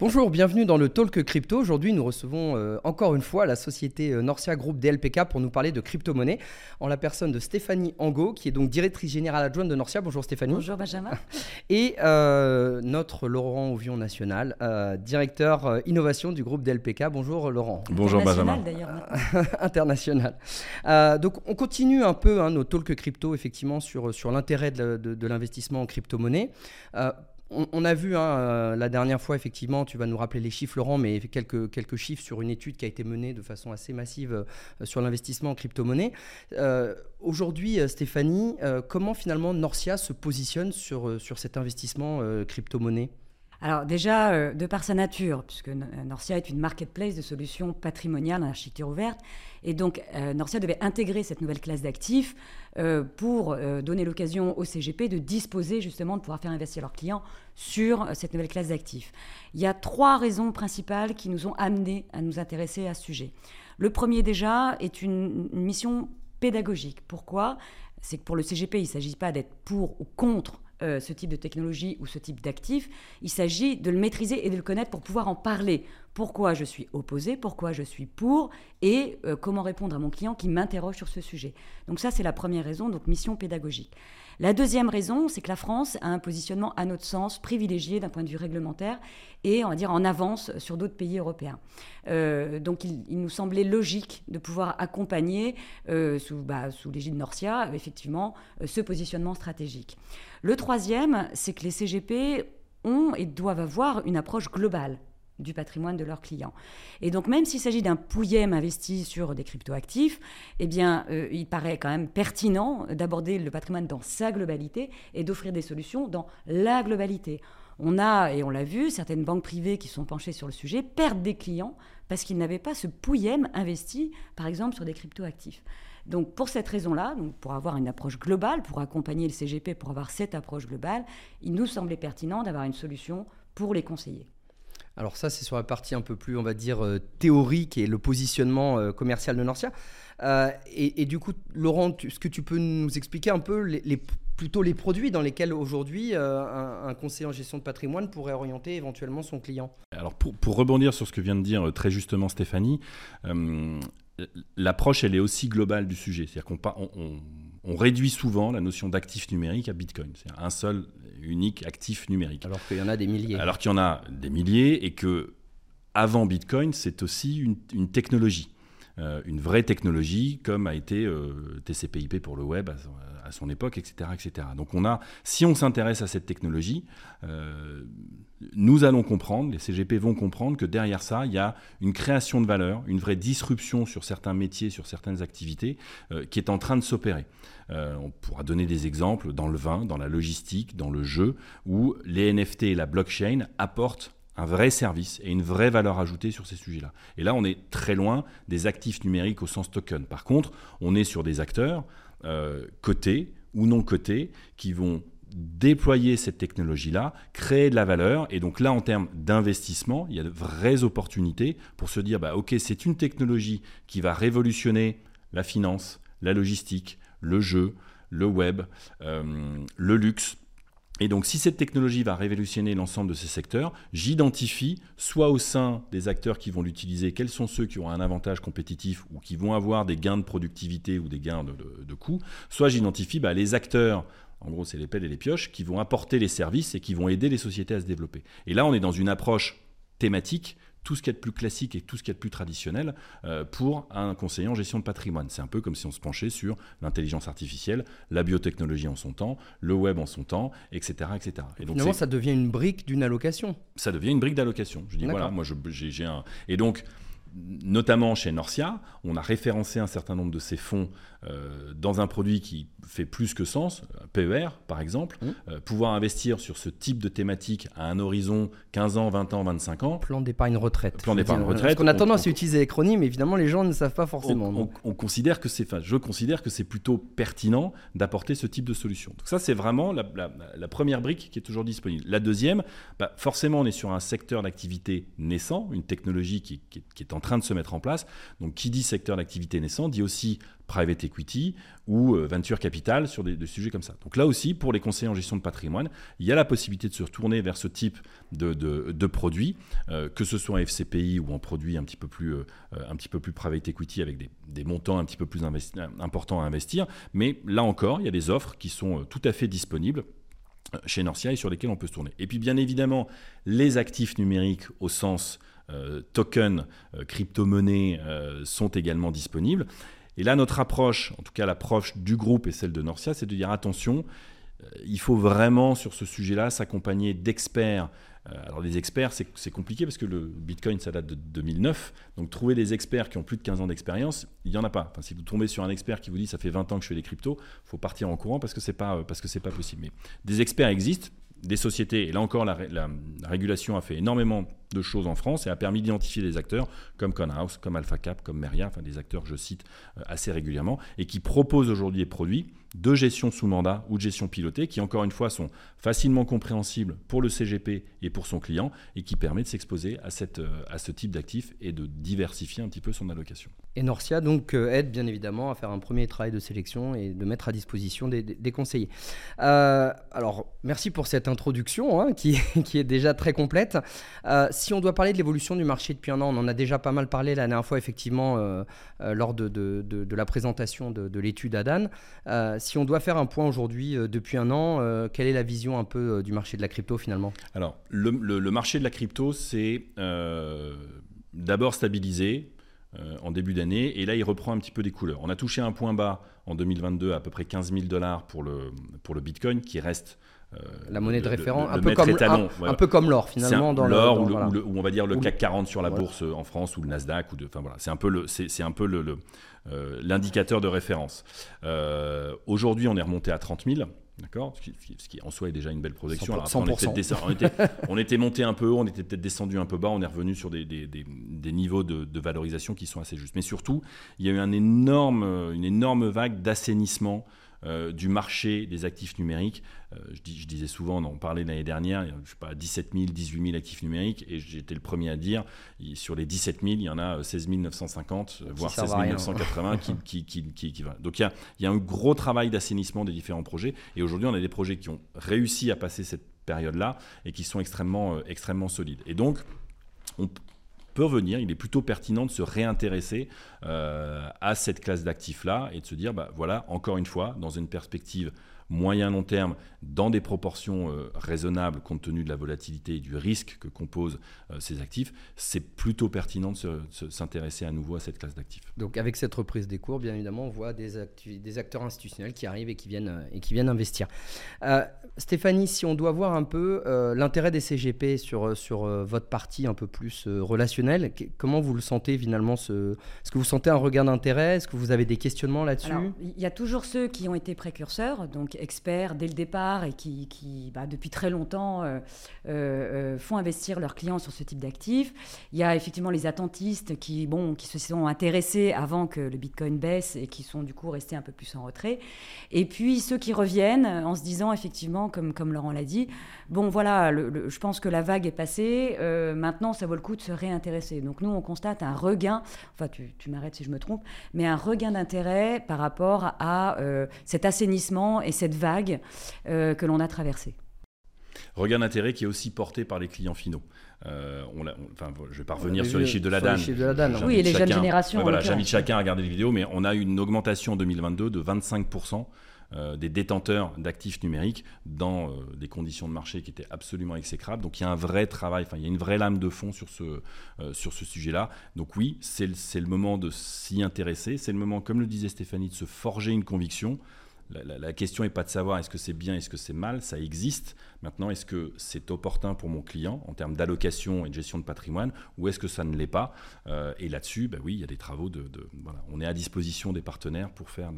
Bonjour, bienvenue dans le Talk Crypto. Aujourd'hui, nous recevons euh, encore une fois la société euh, Norcia Group DLPK pour nous parler de crypto-monnaie en la personne de Stéphanie Angot, qui est donc directrice générale adjointe de Norcia. Bonjour Stéphanie. Bonjour Benjamin. Et euh, notre Laurent Ouvion National, directeur innovation du groupe DLPK. Bonjour Laurent. Bonjour Benjamin. International. donc on continue un peu hein, nos Talk Crypto effectivement sur, sur l'intérêt de, de l'investissement en crypto-monnaie on, a vu hein, euh, la dernière fois, effectivement, tu vas nous rappeler les chiffres, Laurent, mais quelques, chiffres sur une étude qui a été menée de façon assez massive euh, sur l'investissement en crypto-monnaie. Euh, aujourd'hui, Stéphanie, comment finalement Norcia se positionne sur, sur cet investissement crypto-monnaie? Alors déjà, de par sa nature, puisque Norcia est une marketplace de solutions patrimoniales en architecture ouverte, et donc Norcia devait intégrer cette nouvelle classe d'actifs euh, pour euh, donner l'occasion au CGP de disposer justement de pouvoir faire investir leurs clients sur euh, cette nouvelle classe d'actifs. Il y a trois raisons principales qui nous ont amenés à nous intéresser à ce sujet. Le premier déjà est une, mission pédagogique. Pourquoi? C'est que pour le CGP, il ne s'agit pas d'être pour ou contre ce type de technologie ou ce type d'actifs. Il s'agit de le maîtriser et de le connaître pour pouvoir en parler, pourquoi je suis opposé, pourquoi je suis pour et euh, comment répondre à mon client qui m'interroge sur ce sujet. Donc ça, c'est la première raison, donc mission pédagogique. La deuxième raison, c'est que la France a un positionnement, à notre sens, privilégié d'un point de vue réglementaire et, on va dire, en avance sur d'autres pays européens. Euh, donc il, nous semblait logique de pouvoir accompagner, euh, sous, bah, sous l'égide Norcia, effectivement, ce positionnement stratégique. Le troisième, c'est que les CGP ont et doivent avoir une approche globale du patrimoine de leurs clients. Et donc même s'il s'agit d'un pouillem investi sur des cryptoactifs, eh bien euh, il paraît quand même pertinent d'aborder le patrimoine dans sa globalité et d'offrir des solutions dans la globalité. On a, et on l'a vu, certaines banques privées qui sont penchées sur le sujet perdent des clients parce qu'ils n'avaient pas ce pouillem investi, par exemple, sur des cryptoactifs. Donc pour cette raison-là, pour avoir une approche globale, pour accompagner le CGP, pour avoir cette approche globale, il nous semblait pertinent d'avoir une solution pour les conseiller. Alors ça, c'est sur la partie un peu plus, on va dire, euh, théorique et le positionnement euh, commercial de Norcia. Euh, et, du coup, Laurent, est-ce que tu peux nous expliquer un peu plutôt les produits dans lesquels aujourd'hui un, conseiller en gestion de patrimoine pourrait orienter éventuellement son client? Alors pour, rebondir sur ce que vient de dire très justement Stéphanie, l'approche elle est aussi globale du sujet. C'est-à-dire qu'on on, on réduit souvent la notion d'actif numérique à Bitcoin. C'est un seul unique actif numérique. Alors qu'il y en a des milliers. Alors qu'il y en a des milliers et que avant Bitcoin, c'est aussi une, technologie. Euh, une vraie technologie comme a été euh, TCP/IP pour le web à, son époque, etc., etc. Donc on a, si on s'intéresse à cette technologie, euh, nous allons comprendre, les CGP vont comprendre que derrière ça, il y a une création de valeur, une vraie disruption sur certains métiers, sur certaines activités, qui est en train de s'opérer. on pourra donner des exemples dans le vin, dans la logistique, dans le jeu, où les NFT et la blockchain apportent un vrai service et une vraie valeur ajoutée sur ces sujets-là. Et là, on est très loin des actifs numériques au sens token. Par contre, on est sur des acteurs euh, cotés ou non cotés qui vont déployer cette technologie-là, créer de la valeur. Et donc là, en termes d'investissement, il y a de vraies opportunités pour se dire, bah, OK, c'est une technologie qui va révolutionner la finance, la logistique, le jeu, le web, euh, le luxe et donc, si cette technologie va révolutionner l'ensemble de ces secteurs, j'identifie, soit au sein des acteurs qui vont l'utiliser, quels sont ceux qui ont un avantage compétitif ou qui vont avoir des gains de productivité ou des gains de, coûts, soit j'identifie bah, les acteurs en gros, c'est les pelles et les pioches qui vont apporter les services et qui vont aider les sociétés à se développer. Et là, on est dans une approche thématique tout ce qui est de plus classique et tout ce qui est de plus traditionnel euh, pour un conseiller en gestion de patrimoine. C'est un peu comme si on se penchait sur l'intelligence artificielle, la biotechnologie en son temps, le web en son temps, etc. etc. Et donc, Finalement, ça devient une brique d'une allocation. Ça devient une brique d'allocation. Je dis, voilà, moi, j'ai un... Et donc, notamment chez Norcia, on a référencé un certain nombre de ces fonds euh, dans un produit qui fait plus que sens, PER par exemple, mmh. euh, pouvoir investir sur ce type de thématique à un horizon 15 ans, 20 ans, 25 ans. Plan d'épargne retraite. Plan d'épargne retraite. Parce qu'on a tendance à utiliser l'acronyme, évidemment les gens ne savent pas forcément. On, considère que c'est, je considère que c'est plutôt pertinent d'apporter ce type de solution. Donc ça c'est vraiment la, première brique qui est toujours disponible. La deuxième, bah, forcément on est sur un secteur d'activité naissant, une technologie qui, qui est en train de se mettre en place. Donc qui dit secteur d'activité naissant dit aussi private equity ou venture capital sur des, sujets comme ça. Donc là aussi, pour les conseillers en gestion de patrimoine, il y a la possibilité de se retourner vers ce type de, de, produits, que ce soit en FCPI ou en produits un petit peu plus, un petit peu plus private equity avec des, montants un petit peu plus importants à investir. Mais là encore, il y a des offres qui sont tout à fait disponibles chez Norcia et sur lesquels on peut se tourner. Et puis bien évidemment, les actifs numériques au sens euh, token, euh, crypto-monnaie euh, sont également disponibles. Et là, notre approche, en tout cas l'approche du groupe et celle de Norcia, c'est de dire attention, il faut vraiment sur ce sujet-là s'accompagner d'experts alors les experts, c'est compliqué parce que le Bitcoin, ça date de 2009. Donc trouver des experts qui ont plus de 15 ans d'expérience, il n'y en a pas. Si vous tombez sur un expert qui vous dit ça fait 20 ans que je fais des cryptos, il faut partir en courant parce que ce n'est pas, pas possible. Mais des experts existent, des sociétés, et là encore la, régulation a fait énormément de choses en France et a permis d'identifier des acteurs comme Conhouse, comme AlphaCap, comme Meria, enfin des acteurs je cite euh, assez régulièrement, et qui proposent aujourd'hui des produits de gestion sous mandat ou de gestion pilotée qui, encore une fois, sont facilement compréhensibles pour le CGP et pour son client et qui permet de s'exposer à, euh, à ce type d'actifs et de diversifier un petit peu son allocation. Et Norcia donc euh, aide bien évidemment à faire un premier travail de sélection et de mettre à disposition des, conseillers. Euh, alors merci pour cette introduction hein, qui, qui, est déjà très complète. si on doit parler de l'évolution du marché depuis un an, on en a déjà pas mal parlé la dernière fois effectivement lors de, de, de, la présentation de, l'étude ADAN si on doit faire un point aujourd'hui, euh, depuis un an, euh, quelle est la vision un peu euh, du marché de la crypto finalement? Alors, le, marché de la crypto, c'est d'abord stabilisé en début d'année, et là, il reprend un petit peu des couleurs. On a touché un point bas en 2022 à peu près 15 000 dollars pour le, pour le Bitcoin, qui reste la monnaie de référence, un, peu comme, un, peu comme l'or finalement. dans l'or ou, on va dire le CAC 40 sur la bourse en France ou le Nasdaq. Ou de, enfin, voilà, c'est un peu le, c'est, un peu le, euh, l'indicateur de référence. Euh, aujourd'hui, on est remonté à 30 000. D'accord? Ce, qui, en soi est déjà une belle projection. on, était, on, était, monté un peu haut, on était peut-être descendu un peu bas, on est revenu sur des, niveaux de, valorisation qui sont assez justes. Mais surtout, il y a eu un énorme, une énorme vague d'assainissement euh, du marché des actifs numériques. Euh, je, disais souvent, on en parlait l'année dernière, je sais pas, 17 000, 18 000 actifs numériques, et j'étais le premier à dire, sur les 17 000, il y en a 16 950, voire 16 980 qui, qui, qui, qui. Donc il y, a, il y a un gros travail d'assainissement des différents projets, et aujourd'hui on a des projets qui ont réussi à passer cette période-là et qui sont extrêmement, euh, extrêmement solides. Et donc, on, il est plutôt pertinent de se réintéresser euh, à cette classe d'actifs-là et de se dire, bah, voilà, encore une fois, dans une perspective moyen-long terme dans des proportions euh, raisonnables compte tenu de la volatilité et du risque que composent euh, ces actifs, c'est plutôt pertinent de s'intéresser à nouveau à cette classe d'actifs. Donc avec cette reprise des cours, bien évidemment, on voit des, des acteurs institutionnels qui arrivent et qui viennent, euh, et qui viennent investir. Stéphanie, si on doit voir un peu l'intérêt des CGP sur, sur votre partie un peu plus relationnelle, comment vous le sentez finalement ce... Est-ce que vous sentez un regain d'intérêt? Est-ce que vous avez des questionnements là-dessus? Il y a toujours ceux qui ont été précurseurs, donc experts dès le départ et qui, qui bah, depuis très longtemps, euh, euh, euh, font investir leurs clients sur ce type d'actifs. Il y a effectivement les attentistes qui, bon, qui se sont intéressés avant que le Bitcoin baisse et qui sont du coup restés un peu plus en retrait. Et puis ceux qui reviennent en se disant effectivement, comme, comme Laurent l'a dit, bon voilà, je pense que la vague est passée, maintenant ça vaut le coup de se réintéresser. Donc nous, on constate un regain, enfin tu, tu m'arrêtes si je me trompe, mais un regain d'intérêt par rapport à cet assainissement et cette vague euh, que l'on a traversée. Regain d'intérêt qui est aussi porté par les clients finaux. Euh, on enfin, je ne vais pas revenir sur les chiffres de la DAN. Oui, et les jeunes générations. voilà, J'invite chacun à regarder les vidéos, mais on a eu une augmentation en 2022 de 25% euh, des détenteurs d'actifs numériques dans des conditions de marché qui étaient absolument exécrables. Donc il y a un vrai travail, enfin il y a une vraie lame de fond sur ce, sur ce sujet-là. Donc oui, c'est le moment de s'y intéresser, c'est le moment, comme le disait Stéphanie, de se forger une conviction la, question n'est pas de savoir est-ce que c'est bien, est-ce que c'est mal, ça existe. Maintenant, est-ce que c'est opportun pour mon client en termes d'allocation et de gestion de patrimoine, ou est-ce que ça ne l'est pas? Euh, Et là-dessus, bah oui, il y a des travaux de, voilà, on est à disposition des partenaires pour faire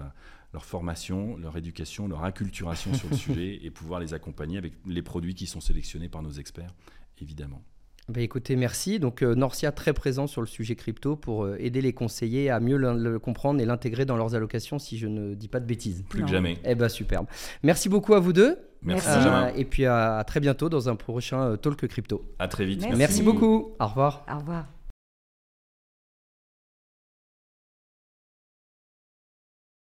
leur formation, leur éducation, leur acculturation sur le sujet et pouvoir les accompagner avec les produits qui sont sélectionnés par nos experts, évidemment. Bah, écoutez, merci. Donc euh, Norcia très présent sur le sujet crypto pour euh, aider les conseillers à mieux le, comprendre et l'intégrer dans leurs allocations si je ne dis pas de bêtises. Plus que jamais. Eh ben superbe. Merci beaucoup à vous deux. Merci. Euh, et puis à, très bientôt dans un prochain Talk Crypto. À très vite. merci beaucoup. Au revoir. Au revoir.